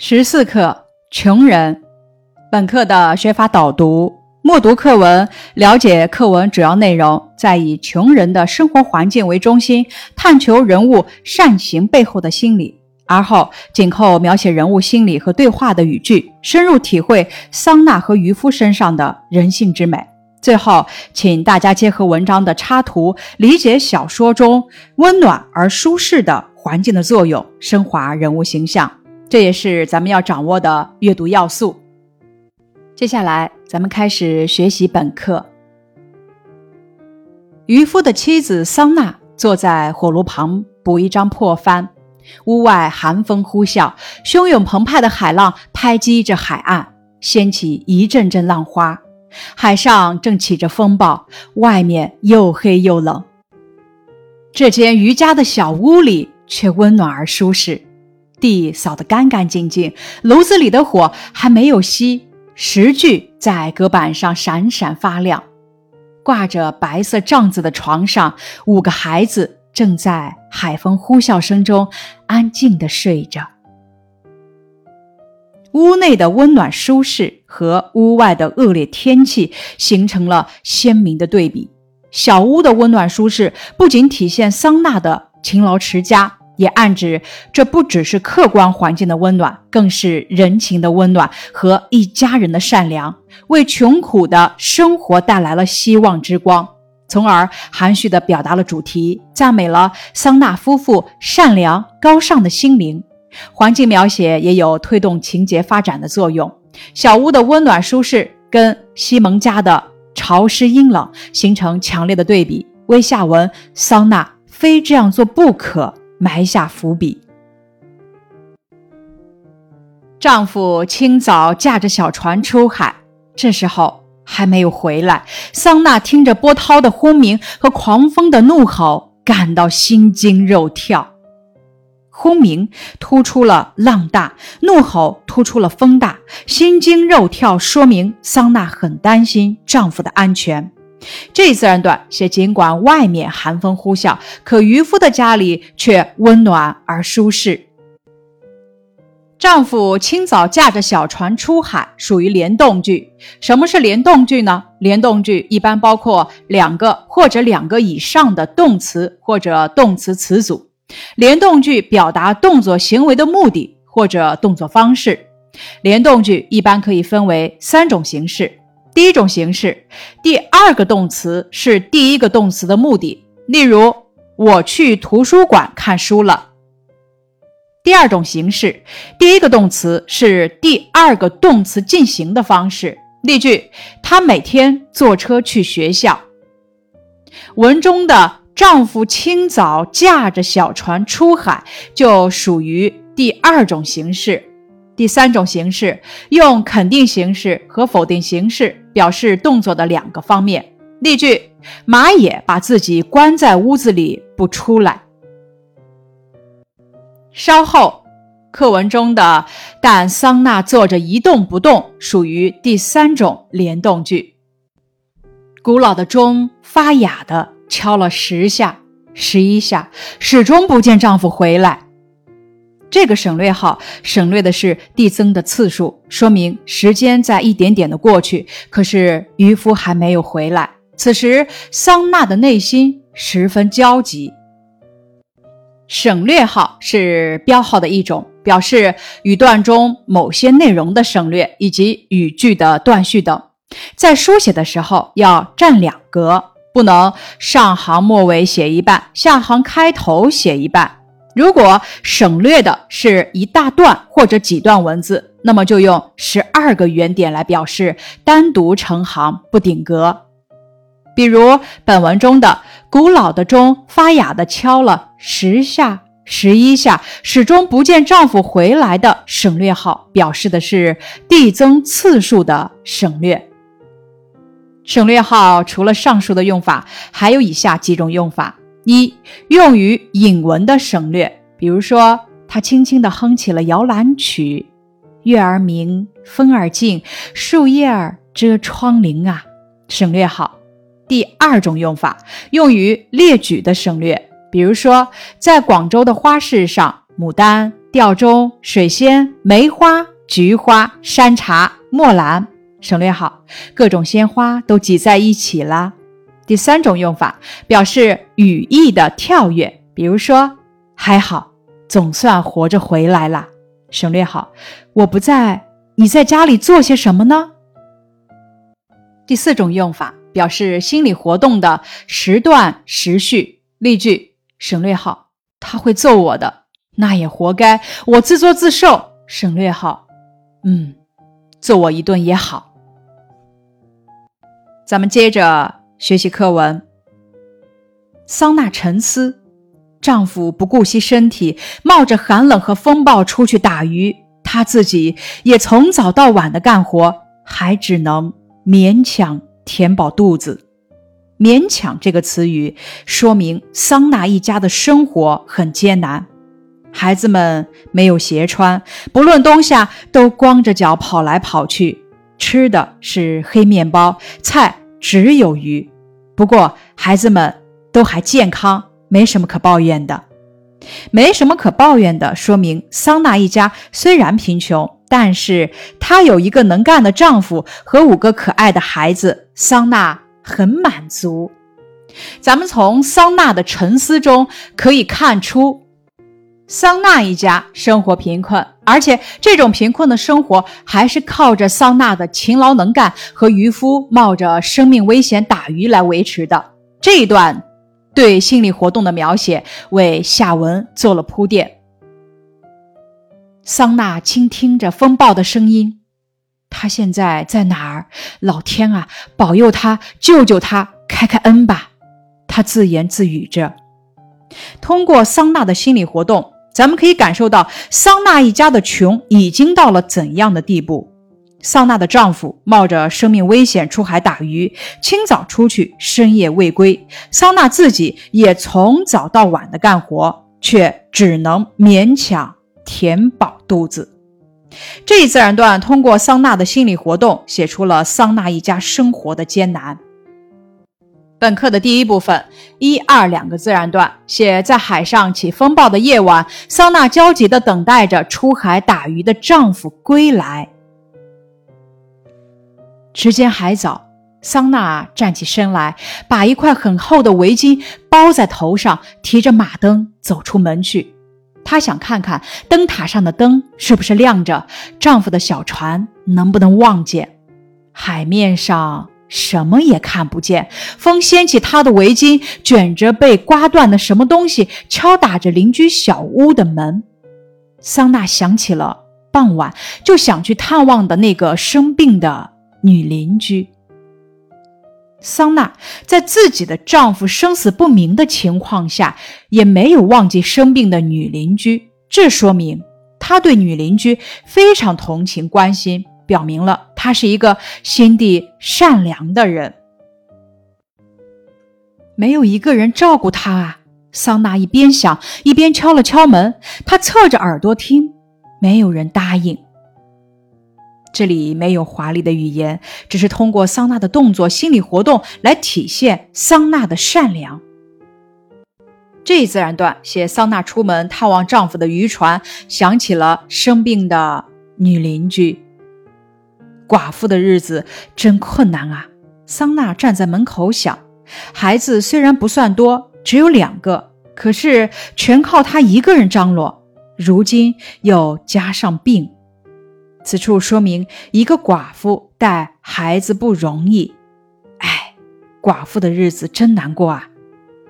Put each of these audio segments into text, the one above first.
十四课穷人。本课的学法导读：默读课文，了解课文主要内容，再以穷人的生活环境为中心，探求人物善行背后的心理。而后紧扣描写人物心理和对话的语句，深入体会桑娜和渔夫身上的人性之美。最后，请大家结合文章的插图，理解小说中温暖而舒适的环境的作用，升华人物形象。这也是咱们要掌握的阅读要素。接下来，咱们开始学习本课。渔夫的妻子桑娜坐在火炉旁补一张破帆，屋外寒风呼啸，汹涌澎湃的海浪拍击着海岸，掀起一阵阵浪花。海上正起着风暴，外面又黑又冷。这间渔家的小屋里却温暖而舒适。地扫得干干净净，炉子里的火还没有熄，石具在隔板上闪闪发亮。挂着白色帐子的床上，五个孩子正在海风呼啸声中安静地睡着。屋内的温暖舒适和屋外的恶劣天气形成了鲜明的对比。小屋的温暖舒适不仅体现桑娜的勤劳持家。也暗指，这不只是客观环境的温暖，更是人情的温暖和一家人的善良，为穷苦的生活带来了希望之光，从而含蓄地表达了主题，赞美了桑纳夫妇善良高尚的心灵。环境描写也有推动情节发展的作用。小屋的温暖舒适跟西蒙家的潮湿阴冷形成强烈的对比，为下文桑娜非这样做不可。埋下伏笔。丈夫清早驾着小船出海，这时候还没有回来。桑娜听着波涛的轰鸣和狂风的怒吼，感到心惊肉跳。轰鸣突出了浪大，怒吼突出了风大，心惊肉跳说明桑娜很担心丈夫的安全。这一自然段写，尽管外面寒风呼啸，可渔夫的家里却温暖而舒适。丈夫清早驾着小船出海，属于联动句。什么是联动句呢？联动句一般包括两个或者两个以上的动词或者动词词组。联动句表达动作行为的目的或者动作方式。联动句一般可以分为三种形式。第一种形式，第二个动词是第一个动词的目的，例如我去图书馆看书了。第二种形式，第一个动词是第二个动词进行的方式，例句：她每天坐车去学校。文中的丈夫清早驾着小船出海，就属于第二种形式。第三种形式，用肯定形式和否定形式。表示动作的两个方面。例句：马也把自己关在屋子里不出来。稍后，课文中的但桑娜坐着一动不动，属于第三种联动句。古老的钟发哑的敲了十下、十一下，始终不见丈夫回来。这个省略号省略的是递增的次数，说明时间在一点点的过去，可是渔夫还没有回来。此时，桑娜的内心十分焦急。省略号是标号的一种，表示语段中某些内容的省略以及语句的断续等。在书写的时候要占两格，不能上行末尾写一半，下行开头写一半。如果省略的是一大段或者几段文字，那么就用十二个圆点来表示，单独成行不顶格。比如本文中的“古老的钟发哑的敲了十下、十一下，始终不见丈夫回来”的省略号，表示的是递增次数的省略。省略号除了上述的用法，还有以下几种用法。一用于引文的省略，比如说，他轻轻地哼起了摇篮曲，月儿明，风儿静，树叶儿遮窗棂啊。省略号。第二种用法，用于列举的省略，比如说，在广州的花市上，牡丹、吊钟、水仙、梅花、菊花、山茶、墨兰省略号，各种鲜花都挤在一起了。第三种用法表示语义的跳跃，比如说还好，总算活着回来了，省略号。我不在，你在家里做些什么呢？第四种用法表示心理活动的时断时续，例句省略号。他会揍我的。那也活该，我自作自受。省略号，嗯，揍我一顿也好。咱们接着学习课文。桑娜沉思，丈夫不顾惜身体，冒着寒冷和风暴出去打鱼，她自己也从早到晚的干活，还只能勉强填饱肚子。勉强这个词语说明桑娜一家的生活很艰难。孩子们没有鞋穿，不论冬夏都光着脚跑来跑去，吃的是黑面包，菜只有鱼。不过孩子们都还健康，没什么可抱怨的。没什么可抱怨的，说明桑娜一家虽然贫穷，但是她有一个能干的丈夫和五个可爱的孩子，桑娜很满足。咱们从桑娜的沉思中可以看出。桑娜一家生活贫困，而且这种贫困的生活还是靠着桑娜的勤劳能干和渔夫冒着生命危险打鱼来维持的。这一段对心理活动的描写为下文做了铺垫。桑娜倾听着风暴的声音，他现在在哪儿？老天啊，保佑他，救救他，开开恩吧！他自言自语着。通过桑娜的心理活动。咱们可以感受到桑娜一家的穷已经到了怎样的地步。桑娜的丈夫冒着生命危险出海打鱼，清早出去，深夜未归。桑娜自己也从早到晚的干活，却只能勉强填饱肚子。这一自然段通过桑娜的心理活动，写出了桑娜一家生活的艰难。本课的第一部分，一二两个自然段写在海上起风暴的夜晚，桑娜焦急地等待着出海打鱼的丈夫归来。时间还早，桑娜站起身来，把一块很厚的围巾包在头上，提着马灯走出门去。她想看看灯塔上的灯是不是亮着，丈夫的小船能不能望见，海面上。什么也看不见，风掀起她的围巾，卷着被刮断的什么东西，敲打着邻居小屋的门。桑娜想起了傍晚就想去探望的那个生病的女邻居。桑娜在自己的丈夫生死不明的情况下，也没有忘记生病的女邻居，这说明她对女邻居非常同情关心。表明了她是一个心地善良的人。没有一个人照顾他啊！桑娜一边想，一边敲了敲门。她侧着耳朵听，没有人答应。这里没有华丽的语言，只是通过桑娜的动作、心理活动来体现桑娜的善良。这一自然段写桑娜出门探望丈夫的渔船，想起了生病的女邻居。寡妇的日子真困难啊！桑娜站在门口想，孩子虽然不算多，只有两个，可是全靠她一个人张罗。如今又加上病，此处说明一个寡妇带孩子不容易。哎，寡妇的日子真难过啊！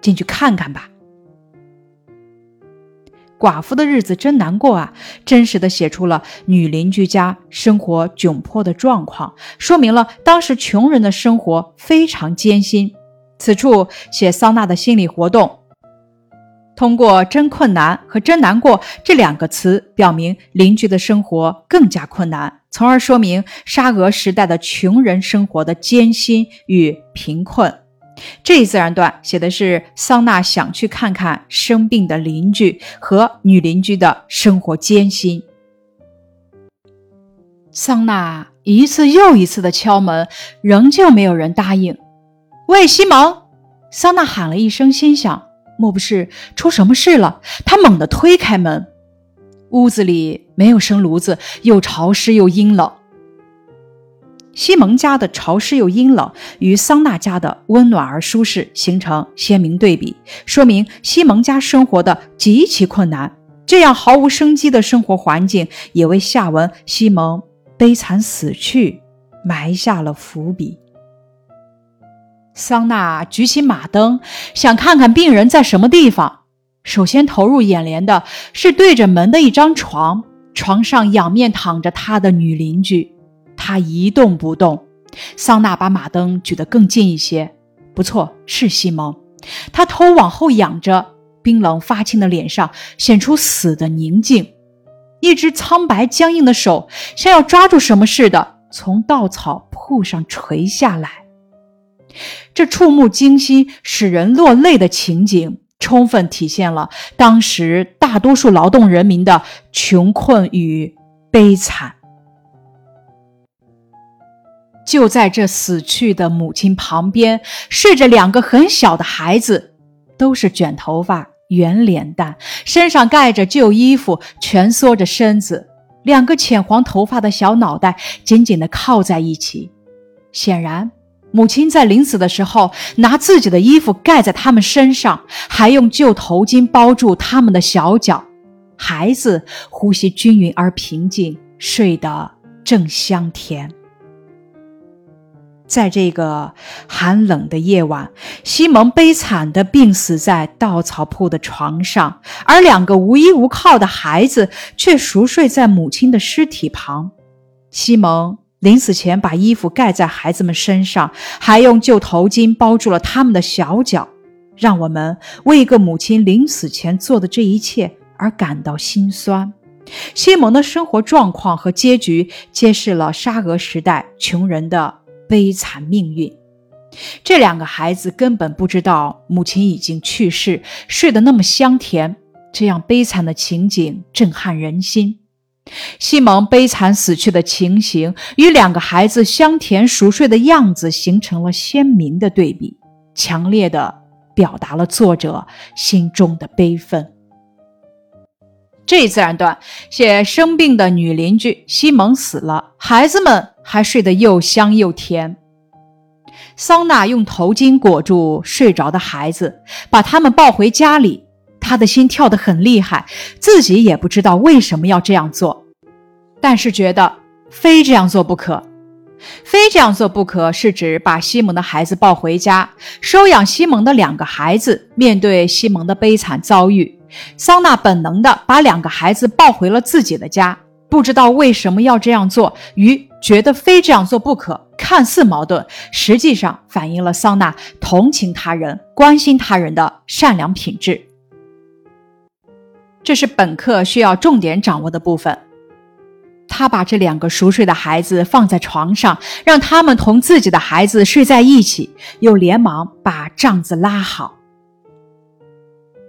进去看看吧。寡妇的日子真难过啊！真实的写出了女邻居家生活窘迫的状况，说明了当时穷人的生活非常艰辛。此处写桑娜的心理活动，通过“真困难”和“真难过”这两个词，表明邻居的生活更加困难，从而说明沙俄时代的穷人生活的艰辛与贫困。这一自然段写的是桑娜想去看看生病的邻居和女邻居的生活艰辛。桑娜一次又一次的敲门，仍旧没有人答应。喂，西蒙！桑娜喊了一声，心想：莫不是出什么事了？他猛地推开门。屋子里没有生炉子，又潮湿又阴冷。西蒙家的潮湿又阴冷，与桑娜家的温暖而舒适形成鲜明对比，说明西蒙家生活的极其困难。这样毫无生机的生活环境，也为下文西蒙悲惨死去埋下了伏笔。桑娜举起马灯，想看看病人在什么地方。首先投入眼帘的是对着门的一张床，床上仰面躺着他的女邻居。他一动不动。桑娜把马灯举得更近一些。不错，是西蒙。他头往后仰着，冰冷发青的脸上显出死的宁静。一只苍白僵硬的手像要抓住什么似的，从稻草铺上垂下来。这触目惊心、使人落泪的情景，充分体现了当时大多数劳动人民的穷困与悲惨。就在这死去的母亲旁边，睡着两个很小的孩子，都是卷头发、圆脸蛋，身上盖着旧衣服，蜷缩着身子，两个浅黄头发的小脑袋紧紧地靠在一起。显然，母亲在临死的时候，拿自己的衣服盖在他们身上，还用旧头巾包住他们的小脚。孩子呼吸均匀而平静，睡得正香甜。在这个寒冷的夜晚，西蒙悲惨地病死在稻草铺的床上，而两个无依无靠的孩子却熟睡在母亲的尸体旁。西蒙临死前把衣服盖在孩子们身上，还用旧头巾包住了他们的小脚，让我们为一个母亲临死前做的这一切而感到心酸。西蒙的生活状况和结局揭示了沙俄时代穷人的。悲惨命运，这两个孩子根本不知道母亲已经去世，睡得那么香甜。这样悲惨的情景震撼人心。西蒙悲惨死去的情形与两个孩子香甜熟睡的样子形成了鲜明的对比，强烈的表达了作者心中的悲愤。这一自然段写生病的女邻居西蒙死了，孩子们。还睡得又香又甜。桑娜用头巾裹住睡着的孩子，把他们抱回家里。他的心跳得很厉害，自己也不知道为什么要这样做，但是觉得非这样做不可。非这样做不可，是指把西蒙的孩子抱回家，收养西蒙的两个孩子。面对西蒙的悲惨遭遇，桑娜本能地把两个孩子抱回了自己的家。不知道为什么要这样做，与觉得非这样做不可，看似矛盾，实际上反映了桑娜同情他人、关心他人的善良品质。这是本课需要重点掌握的部分。他把这两个熟睡的孩子放在床上，让他们同自己的孩子睡在一起，又连忙把帐子拉好。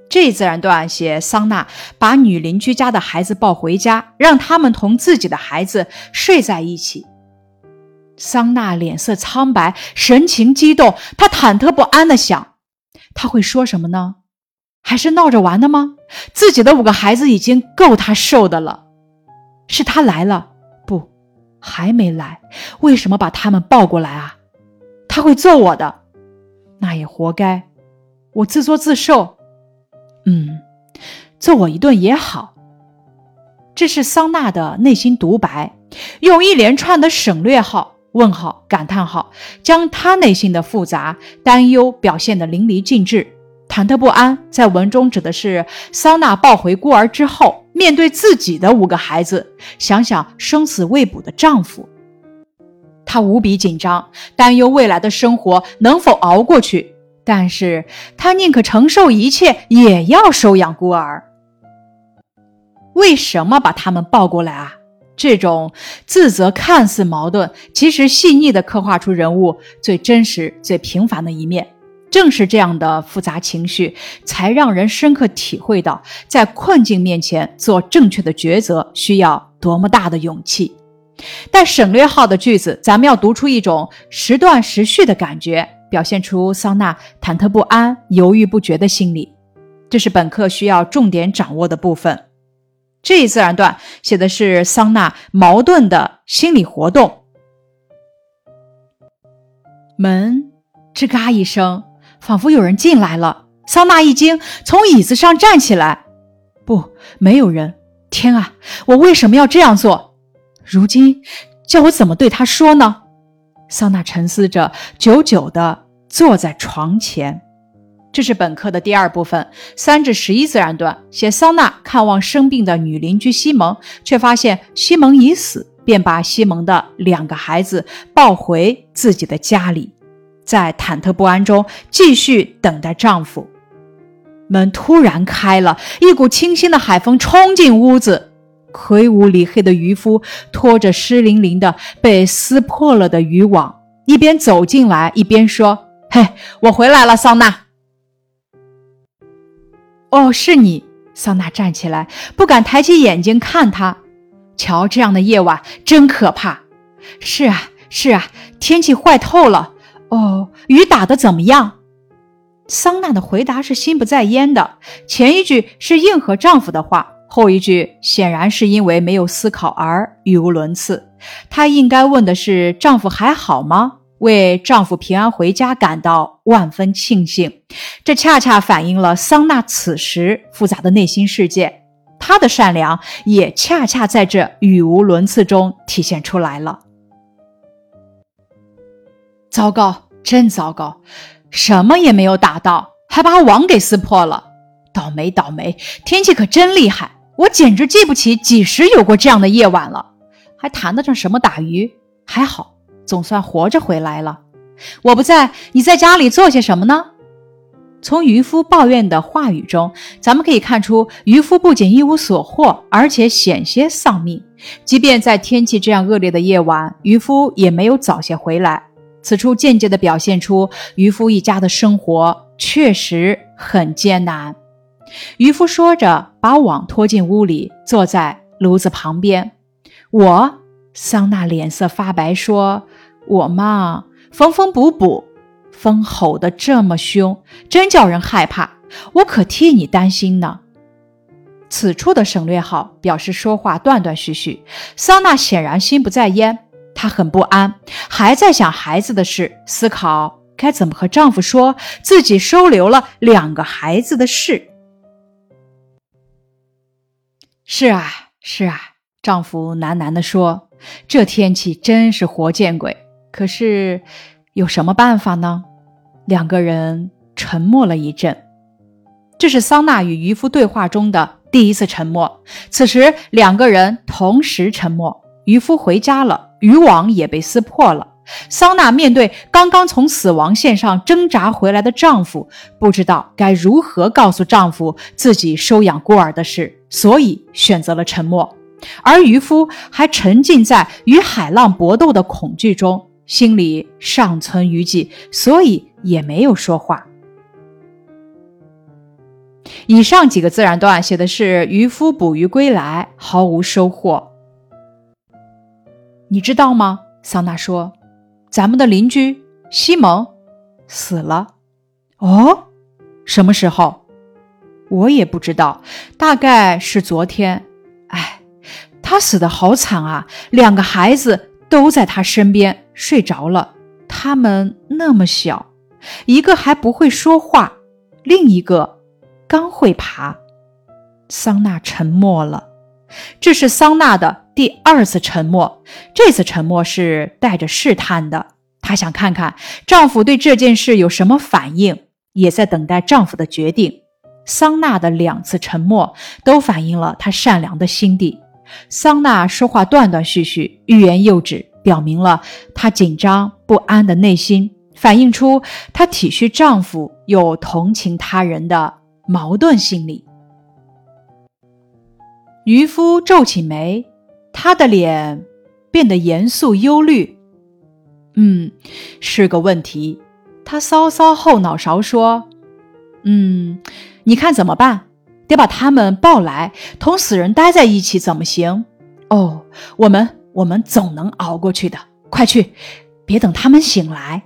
这自然段写桑娜把女邻居家的孩子抱回家，让他们同自己的孩子睡在一起。桑娜脸色苍白，神情激动，她忐忑不安地想：他会说什么呢？还是闹着玩的吗？自己的五个孩子已经够他受的了。是他来了，不，还没来。为什么把他们抱过来啊？他会揍我的，那也活该，我自作自受。嗯，揍我一顿也好。这是桑娜的内心独白，用一连串的省略号、问号、感叹号，将她内心的复杂担忧表现得淋漓尽致。忐忑不安，在文中指的是桑娜抱回孤儿之后，面对自己的五个孩子，想想生死未卜的丈夫，她无比紧张，担忧未来的生活能否熬过去。但是她宁可承受一切，也要收养孤儿。为什么把他们抱过来啊？这种自责看似矛盾，其实细腻地刻画出人物最真实、最平凡的一面。正是这样的复杂情绪，才让人深刻体会到，在困境面前做正确的抉择需要多么大的勇气。但省略号的句子，咱们要读出一种时断时续的感觉。表现出桑娜忐忑不安、犹豫不决的心理，这是本课需要重点掌握的部分。这一自然段写的是桑娜矛盾的心理活动。门吱嘎一声，仿佛有人进来了。桑娜一惊，从椅子上站起来。不，没有人。天啊，我为什么要这样做？如今叫我怎么对他说呢？桑娜沉思着，久久地坐在床前。这是本课的第二部分，三至十一自然段写桑娜看望生病的女邻居西蒙，却发现西蒙已死，便把西蒙的两个孩子抱回自己的家里，在忐忑不安中继续等待丈夫。门突然开了，一股清新的海风冲进屋子。魁梧里黑的渔夫拖着湿淋淋的、被撕破了的渔网，一边走进来，一边说：“嘿，我回来了，桑娜。”“哦，是你。”桑娜站起来，不敢抬起眼睛看他。瞧，这样的夜晚真可怕。是啊，是啊，天气坏透了。哦，雨打得怎么样？桑娜的回答是心不在焉的，前一句是应和丈夫的话，后一句显然是因为没有思考而语无伦次。她应该问的是丈夫还好吗？为丈夫平安回家感到万分庆幸。这恰恰反映了桑娜此时复杂的内心世界，她的善良也恰恰在这语无伦次中体现出来了。糟糕，真糟糕！什么也没有打到，还把网给撕破了，倒霉倒霉！天气可真厉害，我简直记不起几时有过这样的夜晚了，还谈得上什么打鱼？还好，总算活着回来了。我不在，你在家里做些什么呢？从渔夫抱怨的话语中，咱们可以看出，渔夫不仅一无所获，而且险些丧命。即便在天气这样恶劣的夜晚，渔夫也没有早些回来。此处间接地表现出渔夫一家的生活确实很艰难。渔夫说着，把网拖进屋里，坐在炉子旁边。我，桑娜脸色发白，说：“我嘛，缝缝补补。风吼得这么凶，真叫人害怕。我可替你担心呢。”此处的省略号表示说话断断续续。桑娜显然心不在焉。她很不安，还在想孩子的事，思考该怎么和丈夫说自己收留了两个孩子的事。是啊，是啊，丈夫喃喃地说：“这天气真是活见鬼。”可是有什么办法呢？两个人沉默了一阵。这是桑娜与渔夫对话中的第一次沉默。此时，两个人同时沉默。渔夫回家了。渔网也被撕破了。桑娜面对刚刚从死亡线上挣扎回来的丈夫，不知道该如何告诉丈夫自己收养孤儿的事，所以选择了沉默。而渔夫还沉浸在与海浪搏斗的恐惧中，心里尚存余悸，所以也没有说话。以上几个自然段写的是渔夫捕鱼归来，毫无收获。你知道吗？桑娜说：“咱们的邻居西蒙死了。”哦，什么时候？我也不知道，大概是昨天。哎，他死的好惨啊！两个孩子都在他身边睡着了，他们那么小，一个还不会说话，另一个刚会爬。桑娜沉默了。这是桑娜的第二次沉默，这次沉默是带着试探的。她想看看丈夫对这件事有什么反应，也在等待丈夫的决定。桑娜的两次沉默都反映了她善良的心地。桑娜说话断断续续，欲言又止，表明了她紧张不安的内心，反映出她体恤丈夫又同情他人的矛盾心理。渔夫皱起眉，他的脸变得严肃忧虑。嗯，是个问题。他搔搔后脑勺说：“嗯，你看怎么办？得把他们抱来，同死人待在一起，怎么行？哦，我们我们总能熬过去的。快去，别等他们醒来。”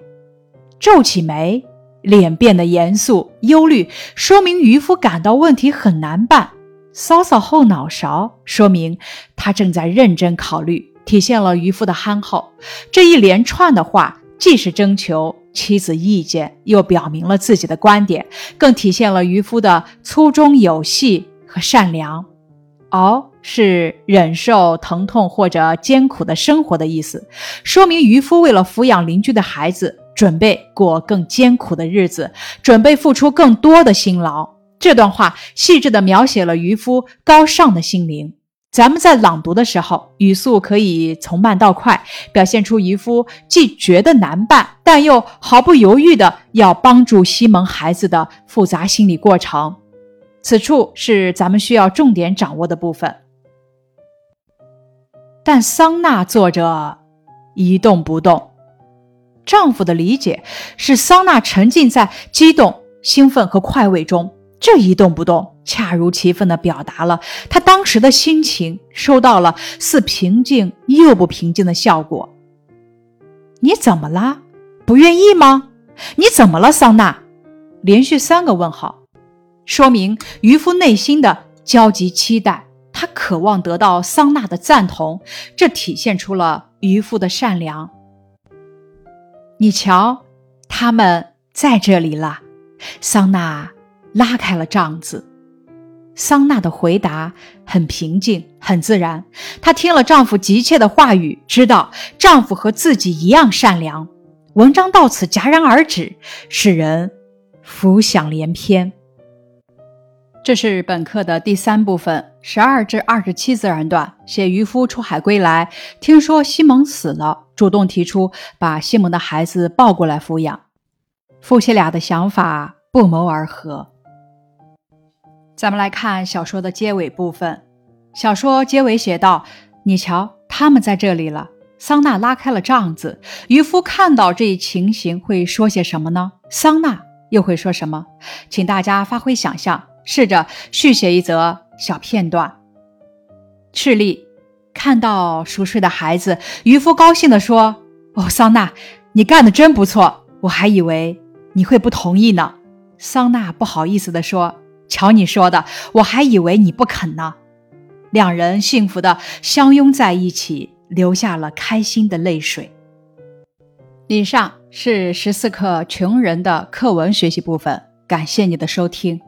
皱起眉，脸变得严肃忧虑，说明渔夫感到问题很难办。搔搔后脑勺，说明他正在认真考虑，体现了渔夫的憨厚。这一连串的话，既是征求妻子意见，又表明了自己的观点，更体现了渔夫的粗中有细和善良。熬是忍受疼痛或者艰苦的生活的意思，说明渔夫为了抚养邻居的孩子，准备过更艰苦的日子，准备付出更多的辛劳。这段话细致地描写了渔夫高尚的心灵。咱们在朗读的时候，语速可以从慢到快，表现出渔夫既觉得难办，但又毫不犹豫地要帮助西蒙孩子的复杂心理过程。此处是咱们需要重点掌握的部分。但桑娜坐着一动不动。丈夫的理解是，桑娜沉浸在激动、兴奋和快慰中。这一动不动，恰如其分地表达了他当时的心情，收到了似平静又不平静的效果。你怎么了？不愿意吗？你怎么了，桑娜？连续三个问号，说明渔夫内心的焦急期待，他渴望得到桑娜的赞同，这体现出了渔夫的善良。你瞧，他们在这里了，桑娜。拉开了帐子，桑娜的回答很平静，很自然。她听了丈夫急切的话语，知道丈夫和自己一样善良。文章到此戛然而止，使人浮想联翩。这是本课的第三部分，十二至二十七自然段，写渔夫出海归来，听说西蒙死了，主动提出把西蒙的孩子抱过来抚养。夫妻俩的想法不谋而合。咱们来看小说的结尾部分。小说结尾写道：“你瞧，他们在这里了。”桑娜拉开了帐子。渔夫看到这一情形会说些什么呢？桑娜又会说什么？请大家发挥想象，试着续写一则小片段。示例：看到熟睡的孩子，渔夫高兴地说：“哦，桑娜，你干得真不错！我还以为你会不同意呢。”桑娜不好意思地说。瞧你说的，我还以为你不肯呢。两人幸福的相拥在一起，流下了开心的泪水。以上是十四课穷人的课文学习部分，感谢你的收听。